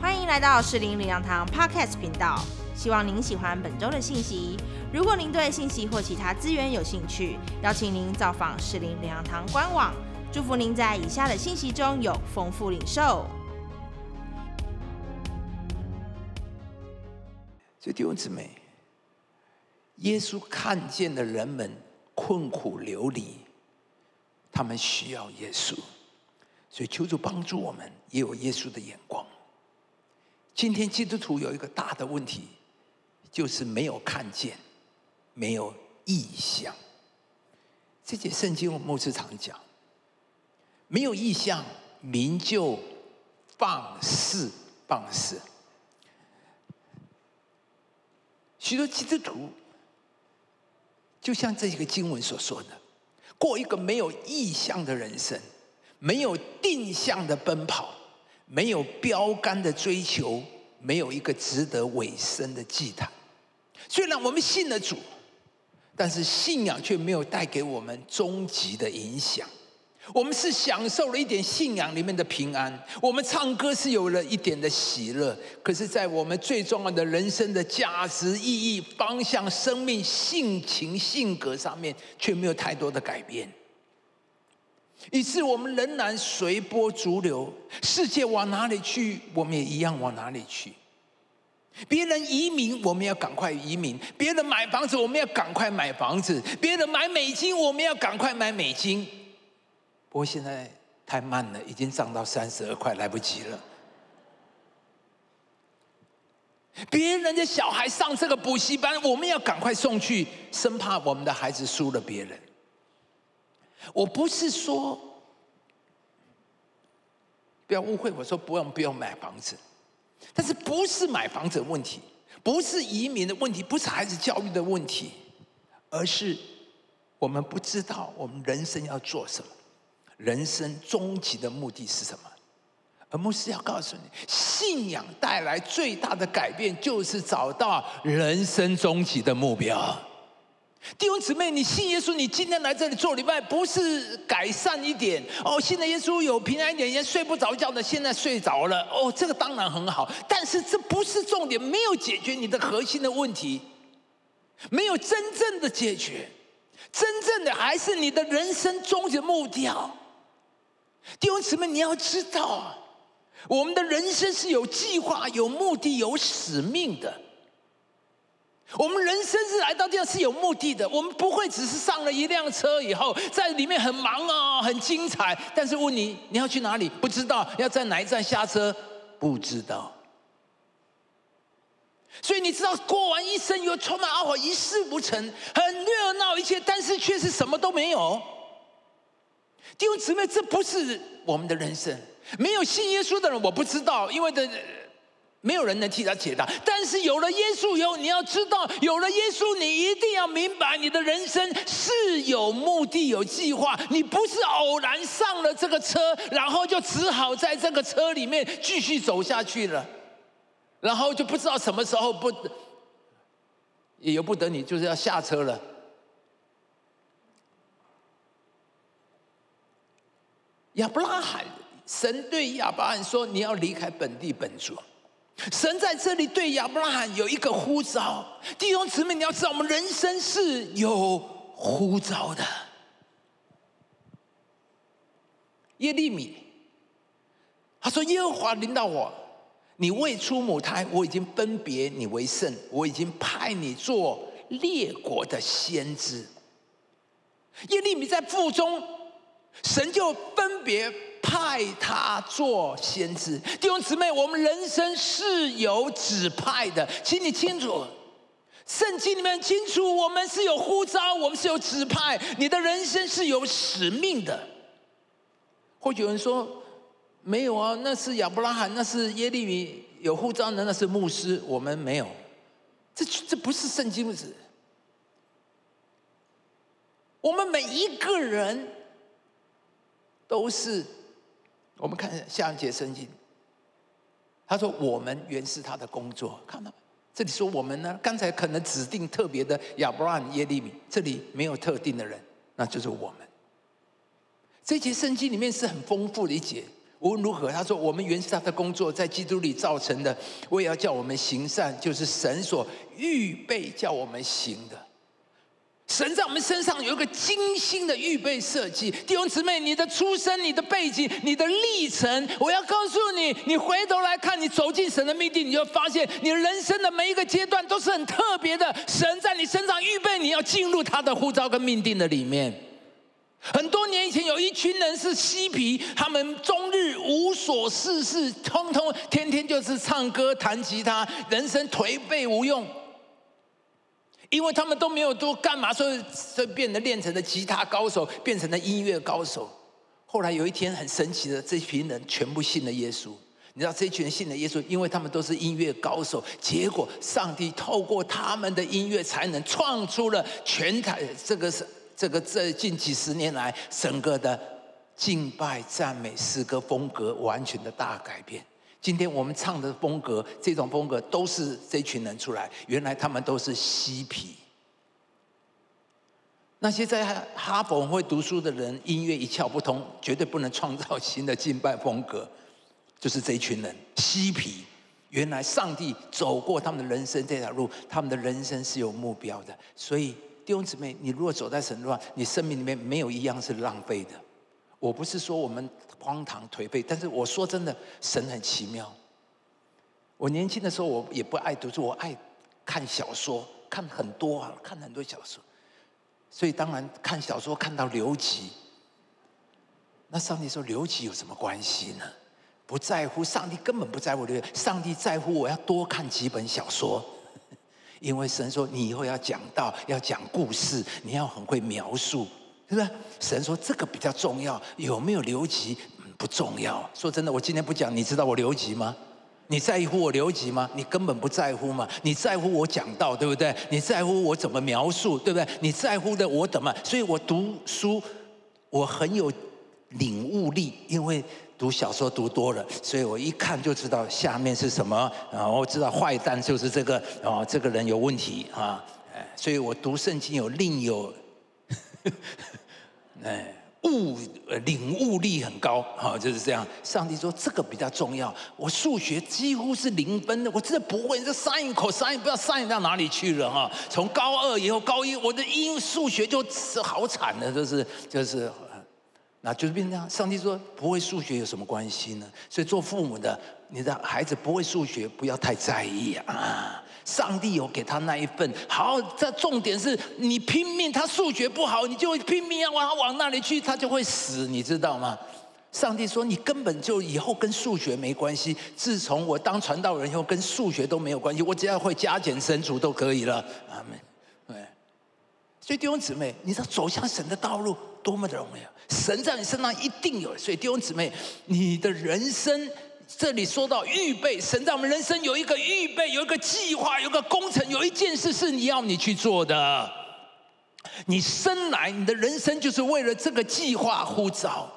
欢迎来到士林领养堂 Podcast 频道，希望您喜欢本周的信息。如果您对信息或其他资源有兴趣，邀请您造访士林领养堂官网。祝福您在以下的信息中有丰富领受。所以弟兄姊妹，耶稣看见的人们困苦流离，他们需要耶稣，所以求主帮助我们，也有耶稣的眼光。今天基督徒有一个大的问题，就是没有看见，没有意向。这节圣经我牧师常讲，没有意向，民就放肆放肆。许多基督徒就像这一个经文所说的，过一个没有意向的人生，没有定向的奔跑。没有标杆的追求，没有一个值得委身的祭坛。虽然我们信了主，但是信仰却没有带给我们终极的影响。我们是享受了一点信仰里面的平安，我们唱歌是有了一点的喜乐，可是，在我们最重要的人生的价值、意义、方向、生命、性情、性格上面，却没有太多的改变。以致我们仍然随波逐流，世界往哪里去，我们也一样往哪里去。别人移民，我们要赶快移民；别人买房子，我们要赶快买房子；别人买美金，我们要赶快买美金。不过现在太慢了，已经涨到三十二块，来不及了。别人的小孩上这个补习班，我们要赶快送去，生怕我们的孩子输了别人。我不是说，不要误会，我说不用不用买房子，但是不是买房子的问题，不是移民的问题，不是孩子教育的问题，而是我们不知道我们人生要做什么，人生终极的目的是什么。而牧师要告诉你，信仰带来最大的改变，就是找到人生终极的目标。弟兄姊妹，你信耶稣，你今天来这里做礼拜，不是改善一点哦。信了耶稣有平安一点，也睡不着觉的，现在睡着了哦。这个当然很好，但是这不是重点，没有解决你的核心的问题，没有真正的解决，真正的还是你的人生终极目标。弟兄姊妹，你要知道，我们的人生是有计划、有目的、有使命的。我们人生是来到这样是有目的的，我们不会只是上了一辆车以后，在里面很忙啊，很精彩。但是问你，你要去哪里？不知道，要在哪一站下车？不知道。所以你知道，过完一生又充满懊悔，一事无成，很热闹一切，但是却是什么都没有。弟兄姊妹，这不是我们的人生。没有信耶稣的人，我不知道，因为的。没有人能替他解答，但是有了耶稣以后，你要知道，有了耶稣，你一定要明白，你的人生是有目的、有计划。你不是偶然上了这个车，然后就只好在这个车里面继续走下去了，然后就不知道什么时候不，也由不得你，就是要下车了。亚伯拉罕，神对亚伯拉罕说：“你要离开本地本族。”神在这里对亚伯拉罕有一个呼召，弟兄姊妹，你要知道，我们人生是有呼召的。耶利米，他说：“耶和华领导我，你未出母胎，我已经分别你为圣，我已经派你做列国的先知。”耶利米在腹中，神就分别。派他做先知，弟兄姊妹，我们人生是有指派的，请你清楚，圣经里面清楚，我们是有呼召，我们是有指派，你的人生是有使命的。或许有人说，没有啊，那是亚伯拉罕，那是耶利米有呼召的，那是牧师，我们没有，这这不是圣经子。我们每一个人都是。我们看下一节圣经，他说：“我们原是他的工作。”看到没？这里说我们呢？刚才可能指定特别的亚伯拉罕、耶利米，这里没有特定的人，那就是我们。这节圣经里面是很丰富的一节，无论如何，他说我们原是他的工作，在基督里造成的，我也要叫我们行善，就是神所预备叫我们行的。神在我们身上有一个精心的预备设计，弟兄姊妹，你的出生、你的背景、你的历程，我要告诉你，你回头来看，你走进神的命定，你就发现，你人生的每一个阶段都是很特别的。神在你身上预备你要进入他的呼召跟命定的里面。很多年以前，有一群人是嬉皮，他们终日无所事事，通通天天就是唱歌、弹吉他，人生颓废无用。因为他们都没有多干嘛，所以所以变得练成了吉他高手，变成了音乐高手。后来有一天很神奇的，这群人全部信了耶稣。你知道这群人信了耶稣，因为他们都是音乐高手。结果上帝透过他们的音乐才能创出了全台这个是这个这近几十年来整个的敬拜赞美诗歌风格完全的大改变。今天我们唱的风格，这种风格都是这群人出来。原来他们都是嬉皮。那些在哈佛会读书的人，音乐一窍不通，绝对不能创造新的敬拜风格。就是这一群人嬉皮。原来上帝走过他们的人生这条路，他们的人生是有目标的。所以弟兄姊妹，你如果走在神路上，你生命里面没有一样是浪费的。我不是说我们荒唐颓废，但是我说真的，神很奇妙。我年轻的时候，我也不爱读书，我爱看小说，看很多啊，看很多小说。所以当然看小说看到留级，那上帝说留级有什么关系呢？不在乎，上帝根本不在乎刘上帝在乎我要多看几本小说，因为神说你以后要讲道，要讲故事，你要很会描述。是不是？神说这个比较重要，有没有留级不重要。说真的，我今天不讲，你知道我留级吗？你在乎我留级吗？你根本不在乎嘛。你在乎我讲道，对不对？你在乎我怎么描述，对不对？你在乎的我怎么？所以我读书，我很有领悟力，因为读小说读多了，所以我一看就知道下面是什么，然后知道坏蛋就是这个，啊，这个人有问题啊，所以我读圣经有另有。哎，悟领悟力很高，哈，就是这样。上帝说这个比较重要。我数学几乎是零分的，我真的不会。这 sin 口 sin 不知道 sin 到哪里去了哈。从高二以后，高一我的英数学就是好惨的，就是就是，那就是变成这样。上帝说不会数学有什么关系呢？所以做父母的，你的孩子不会数学，不要太在意啊。上帝有给他那一份好，这重点是你拼命，他数学不好，你就拼命要往他往那里去，他就会死，你知道吗？上帝说你根本就以后跟数学没关系。自从我当传道人以后，跟数学都没有关系，我只要会加减乘除都可以了。阿门。对，所以弟兄姊妹，你知道走向神的道路多么的容易，神在你身上一定有。所以弟兄姊妹，你的人生。这里说到预备，神在我们人生有一个预备，有一个计划，有个工程，有一件事是你要你去做的。你生来，你的人生就是为了这个计划呼召。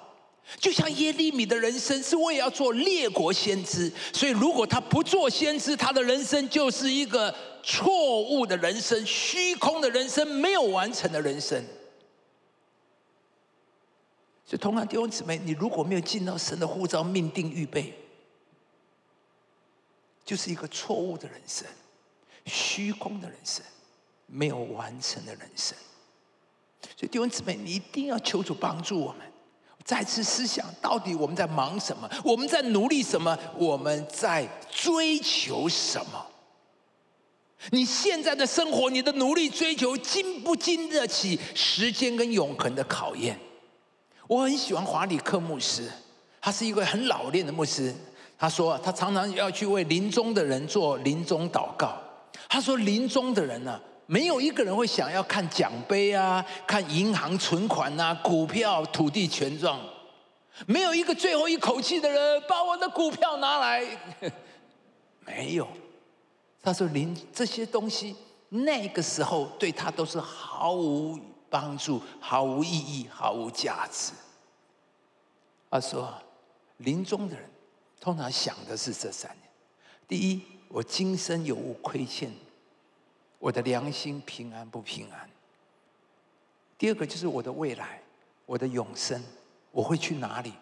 就像耶利米的人生是为了要做列国先知，所以如果他不做先知，他的人生就是一个错误的人生、虚空的人生、没有完成的人生。所以，同样弟兄姊妹，你如果没有进到神的呼召、命定、预备，就是一个错误的人生，虚空的人生，没有完成的人生。所以弟兄姊妹，你一定要求主帮助我们，再次思想到底我们在忙什么？我们在努力什么？我们在追求什么？你现在的生活，你的努力追求，经不经得起时间跟永恒的考验？我很喜欢华里克牧师，他是一个很老练的牧师。他说，他常常要去为临终的人做临终祷告。他说，临终的人呢，没有一个人会想要看奖杯啊，看银行存款啊，股票、土地、权状，没有一个最后一口气的人把我的股票拿来，没有。他说，临这些东西，那个时候对他都是毫无帮助、毫无意义、毫无价值。他说，临终的人。通常想的是这三年：第一，我今生有无亏欠，我的良心平安不平安；第二个就是我的未来，我的永生，我会去哪里，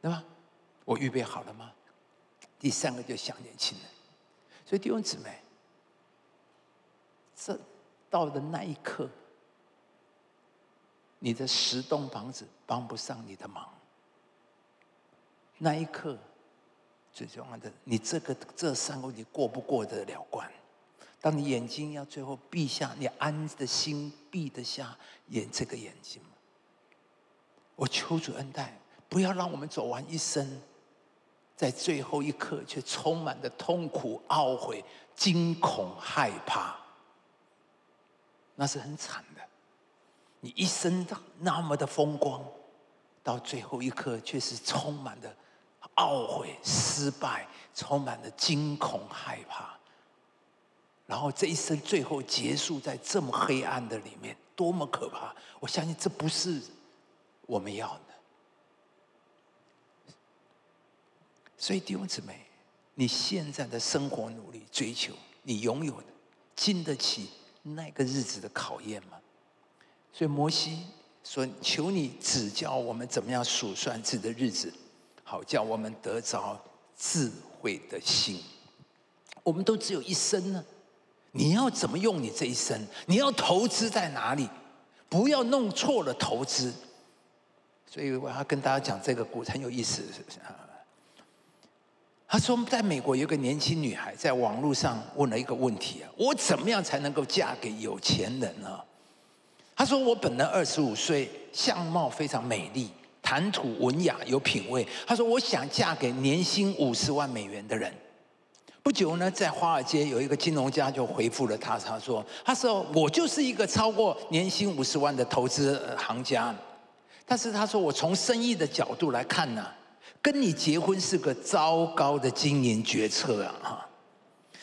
对吧？我预备好了吗？第三个就想年轻人。所以弟兄姊妹，这到的那一刻，你的十栋房子帮不上你的忙。那一刻，最重要的，你这个这三个问题过不过得了关？当你眼睛要最后闭下，你安的心闭得下眼这个眼睛吗？我求主恩待，不要让我们走完一生，在最后一刻却充满的痛苦、懊悔、惊恐、害怕，那是很惨的。你一生那么的风光，到最后一刻却是充满的懊悔、失败，充满了惊恐、害怕。然后这一生最后结束在这么黑暗的里面，多么可怕！我相信这不是我们要的。所以弟兄姊妹，你现在的生活努力追求，你拥有的经得起那个日子的考验吗？所以摩西说：“求你指教我们怎么样数算自己的日子，好叫我们得着智慧的心。我们都只有一生呢。”你要怎么用你这一生？你要投资在哪里？不要弄错了投资。所以我要跟大家讲这个故事很有意思啊。他说，在美国有个年轻女孩在网络上问了一个问题啊：我怎么样才能够嫁给有钱人呢？她说：我本人二十五岁，相貌非常美丽，谈吐文雅，有品味。他说：我想嫁给年薪五十万美元的人。不久呢，在华尔街有一个金融家就回复了他，他说：“他说我就是一个超过年薪五十万的投资行家，但是他说我从生意的角度来看呢，跟你结婚是个糟糕的经营决策啊！哈，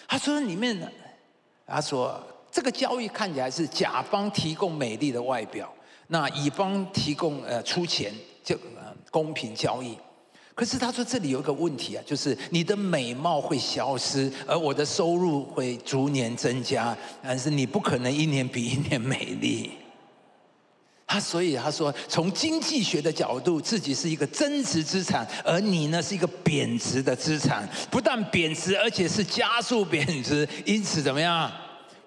他说里面呢，他说这个交易看起来是甲方提供美丽的外表，那乙方提供呃出钱，就公平交易。”可是他说这里有一个问题啊，就是你的美貌会消失，而我的收入会逐年增加，但是你不可能一年比一年美丽。他所以他说，从经济学的角度，自己是一个增值资产，而你呢是一个贬值的资产，不但贬值，而且是加速贬值，因此怎么样，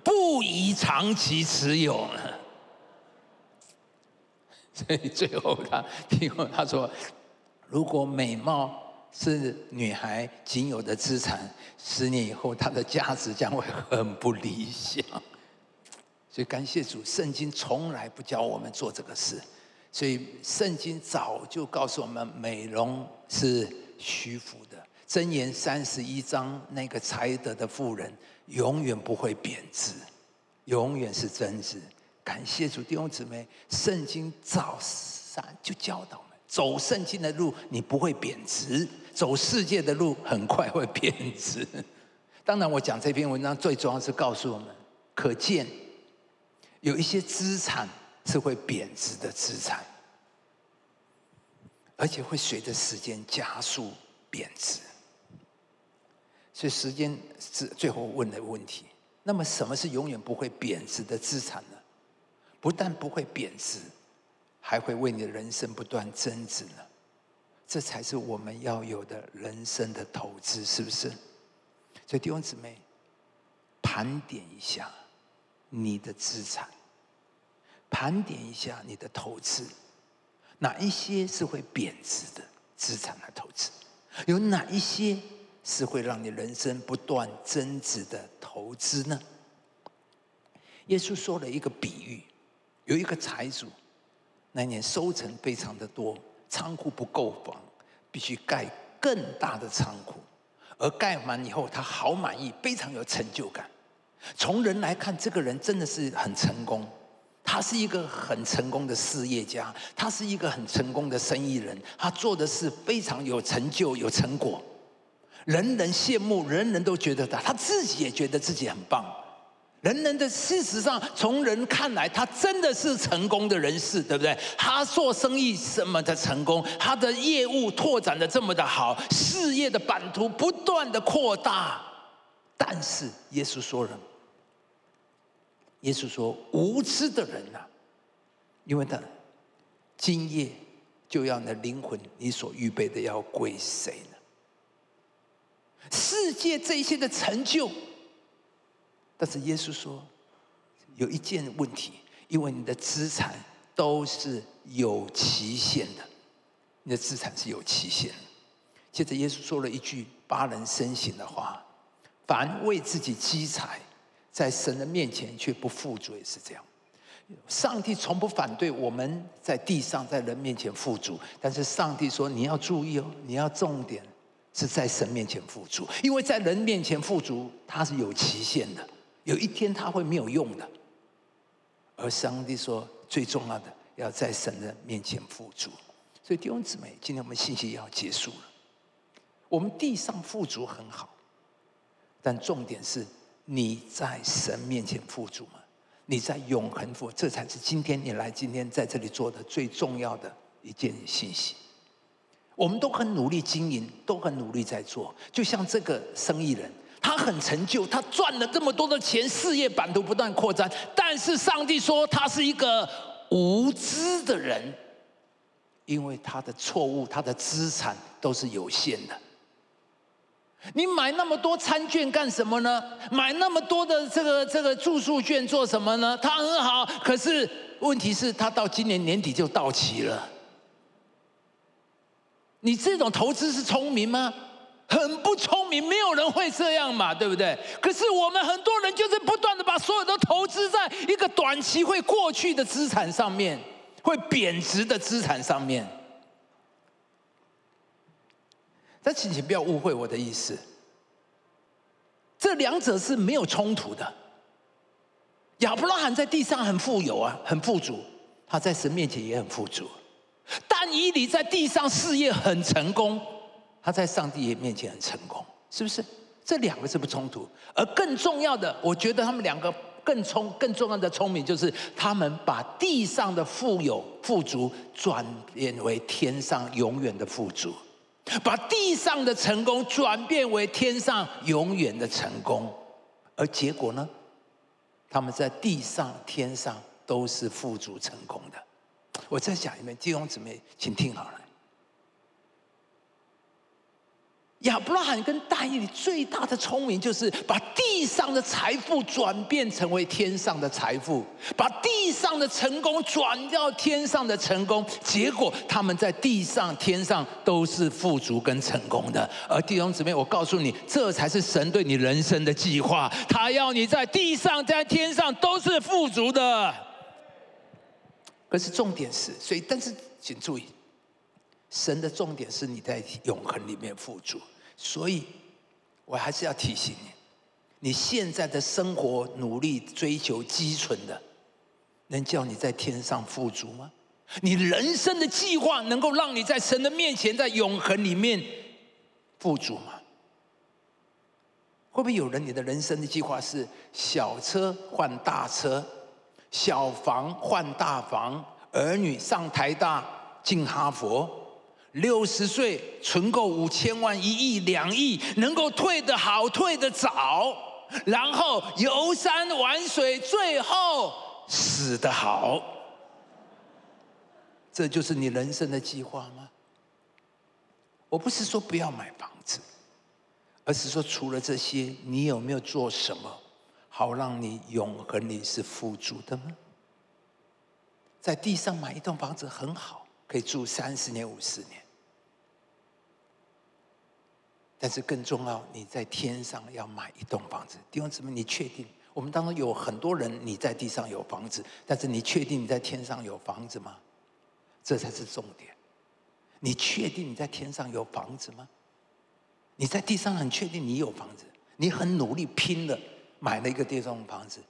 不宜长期持有。所以最后他听后他说。如果美貌是女孩仅有的资产，十年以后她的价值将会很不理想。所以感谢主，圣经从来不教我们做这个事。所以圣经早就告诉我们，美容是虚浮的。箴言三十一章，那个才德的妇人永远不会贬值，永远是增值。感谢主，弟兄姊妹，圣经早上就教导我们。走圣经的路，你不会贬值；走世界的路，很快会贬值。当然，我讲这篇文章最重要是告诉我们：可见有一些资产是会贬值的资产，而且会随着时间加速贬值。所以，时间是最后问的问题。那么，什么是永远不会贬值的资产呢？不但不会贬值。还会为你的人生不断增值呢，这才是我们要有的人生的投资，是不是？所以弟兄姊妹，盘点一下你的资产，盘点一下你的投资，哪一些是会贬值的资产来投资？有哪一些是会让你人生不断增值的投资呢？耶稣说了一个比喻，有一个财主。那年收成非常的多，仓库不够房，必须盖更大的仓库。而盖完以后，他好满意，非常有成就感。从人来看，这个人真的是很成功，他是一个很成功的事业家，他是一个很成功的生意人，他做的事非常有成就、有成果，人人羡慕，人人都觉得他，他自己也觉得自己很棒。人人的事实上，从人看来，他真的是成功的人士，对不对？他做生意这么的成功，他的业务拓展的这么的好，事业的版图不断的扩大。但是耶稣说人，耶稣说：“无知的人呐，因为他今夜就要你的灵魂，你所预备的要归谁呢？”世界这些的成就。但是耶稣说，有一件问题，因为你的资产都是有期限的，你的资产是有期限的。接着耶稣说了一句发人深省的话：凡为自己积财，在神的面前却不富足，也是这样。上帝从不反对我们在地上在人面前富足，但是上帝说你要注意哦，你要重点是在神面前富足，因为在人面前富足，它是有期限的。有一天他会没有用的，而上帝说最重要的要在神的面前富足。所以弟兄姊妹，今天我们信息要结束了。我们地上富足很好，但重点是你在神面前富足吗？你在永恒富，这才是今天你来今天在这里做的最重要的一件信息。我们都很努力经营，都很努力在做，就像这个生意人。他很成就，他赚了这么多的钱，事业版图不断扩张。但是上帝说他是一个无知的人，因为他的错误，他的资产都是有限的。你买那么多餐券干什么呢？买那么多的这个这个住宿券做什么呢？他很好，可是问题是他到今年年底就到期了。你这种投资是聪明吗？很不聪明，没有人会这样嘛，对不对？可是我们很多人就是不断的把所有的投资在一个短期会过去的资产上面，会贬值的资产上面。但请请不要误会我的意思，这两者是没有冲突的。亚伯拉罕在地上很富有啊，很富足，他在神面前也很富足。但以理在地上事业很成功。他在上帝面前很成功，是不是？这两个是不冲突，而更重要的，我觉得他们两个更聪、更重要的聪明，就是他们把地上的富有、富足转变为天上永远的富足，把地上的成功转变为天上永远的成功，而结果呢？他们在地上、天上都是富足成功的。我再讲一遍，弟兄姊妹，请听好了。亚伯拉罕跟大义里最大的聪明，就是把地上的财富转变成为天上的财富，把地上的成功转到天上的成功。结果他们在地上、天上都是富足跟成功的。而弟兄姊妹，我告诉你，这才是神对你人生的计划。他要你在地上、在天上都是富足的。可是重点是，所以但是请注意。神的重点是你在永恒里面富足，所以我还是要提醒你：你现在的生活努力追求积存的，能叫你在天上富足吗？你人生的计划能够让你在神的面前，在永恒里面富足吗？会不会有人你的人生的计划是小车换大车，小房换大房，儿女上台大进哈佛？六十岁存够五千万、一亿、两亿，能够退得好、退得早，然后游山玩水，最后死得好，这就是你人生的计划吗？我不是说不要买房子，而是说除了这些，你有没有做什么，好让你永恒里是富足的呢？在地上买一栋房子很好，可以住三十年、五十年。但是更重要，你在天上要买一栋房子。弟兄姊妹，你确定？我们当中有很多人，你在地上有房子，但是你确定你在天上有房子吗？这才是重点。你确定你在天上有房子吗？你在地上很确定你有房子，你很努力拼了买了一个地上房子，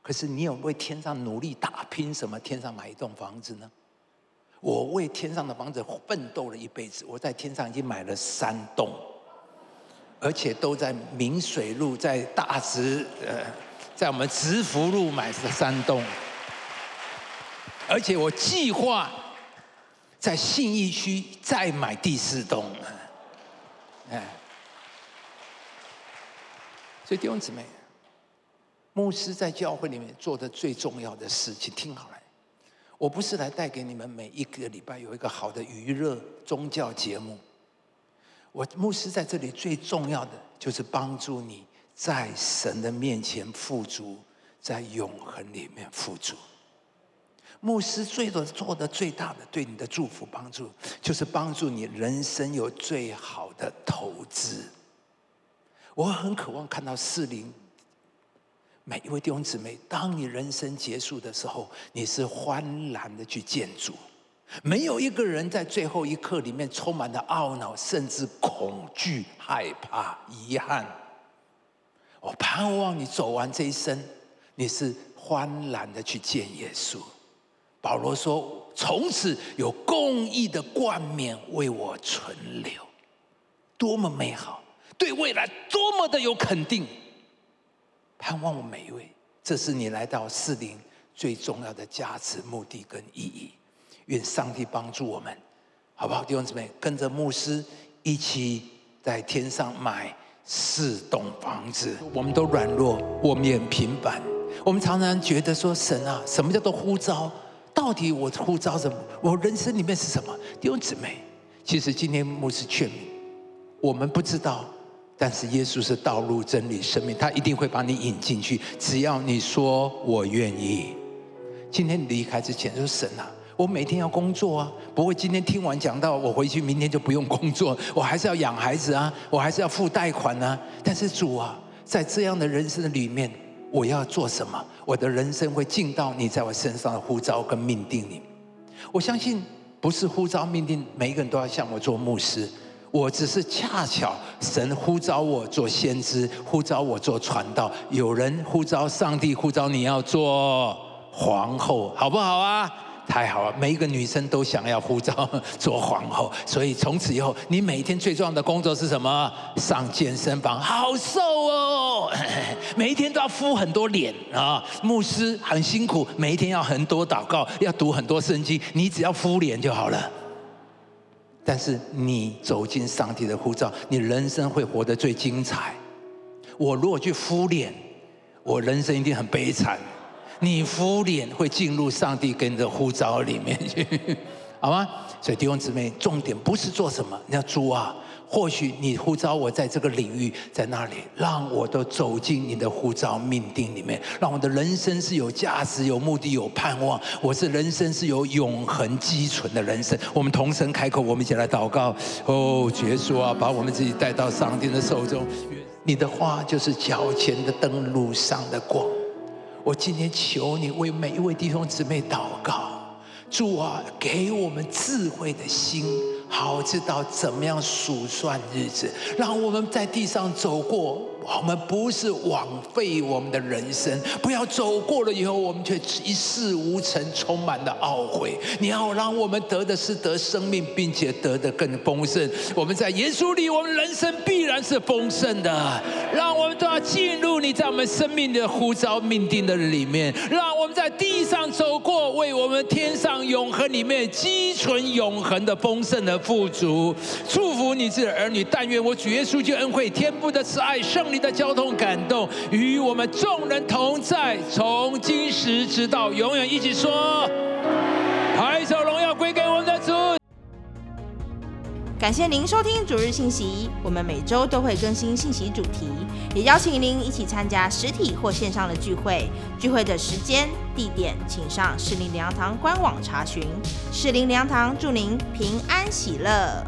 可是你有为天上努力打拼什么？天上买一栋房子呢？我为天上的房子奋斗了一辈子，我在天上已经买了三栋。而且都在明水路，在大直，呃，在我们直福路买的三栋，而且我计划在信义区再买第四栋，哎，所以弟兄姊妹，牧师在教会里面做的最重要的事情，听好了，我不是来带给你们每一个礼拜有一个好的娱乐宗教节目。我牧师在这里最重要的就是帮助你在神的面前富足，在永恒里面富足。牧师最多做的最大的对你的祝福帮助，就是帮助你人生有最好的投资。我很渴望看到四零每一位弟兄姊妹，当你人生结束的时候，你是欢然的去建筑，没有一个人在最后一刻里面充满了懊恼，甚至恐惧、害怕、遗憾。我盼望你走完这一生，你是欢然的去见耶稣。保罗说：“从此有公义的冠冕为我存留，多么美好！对未来多么的有肯定。盼望我每一位，这是你来到四灵最重要的价值、目的跟意义。愿上帝帮助我们，好不好？弟兄姊妹，跟着牧师一起在天上买四栋房子。我们都软弱，我们也平凡。我们常常觉得说：神啊，什么叫做呼召？”到底我呼召什么？我人生里面是什么？弟兄姊妹，其实今天牧师劝你，我们不知道，但是耶稣是道路、真理、生命，他一定会把你引进去。只要你说我愿意，今天你离开之前，说神啊，我每天要工作啊，不会今天听完讲到我回去，明天就不用工作，我还是要养孩子啊，我还是要付贷款啊。但是主啊，在这样的人生里面。我要做什么？我的人生会尽到你在我身上的呼召跟命定里。我相信不是呼召命定，每一个人都要向我做牧师。我只是恰巧神呼召我做先知，呼召我做传道。有人呼召上帝呼召你要做皇后，好不好啊？太好了，每一个女生都想要护照 做皇后，所以从此以后，你每天最重要的工作是什么？上健身房，好瘦哦！每一天都要敷很多脸啊，牧师很辛苦，每一天要很多祷告，要读很多圣经，你只要敷脸就好了。但是你走进上帝的护照，你人生会活得最精彩。我如果去敷脸，我人生一定很悲惨。你敷脸会进入上帝跟着呼召里面去，好吗？所以弟兄姊妹，重点不是做什么，你要主啊，或许你呼召我在这个领域，在那里，让我都走进你的呼召命定里面，让我的人生是有价值、有目的、有盼望。我是人生是有永恒积存的人生。我们同声开口，我们一起来祷告。哦，耶稣啊，把我们自己带到上帝的手中。你的话就是脚前的灯，路上的光。我今天求你为每一位弟兄姊妹祷告，主啊，给我们智慧的心，好知道怎么样数算日子，让我们在地上走过。我们不是枉费我们的人生，不要走过了以后，我们却一事无成，充满了懊悔。你要让我们得的是得生命，并且得的更丰盛。我们在耶稣里，我们人生必然是丰盛的。让我们都要进入你在我们生命的呼召命定的里面，让我们在地上走过，为我们天上永恒里面积存永恒的丰盛的富足。祝福你这儿女，但愿我主耶稣就恩惠天父的慈爱圣。你的交通感动，与我们众人同在，从今时直到永远，一起说：拍手荣耀归给我们的主。感谢您收听主日信息，我们每周都会更新信息主题，也邀请您一起参加实体或线上的聚会。聚会的时间、地点，请上士林粮堂官网查询。士林粮堂祝您平安喜乐。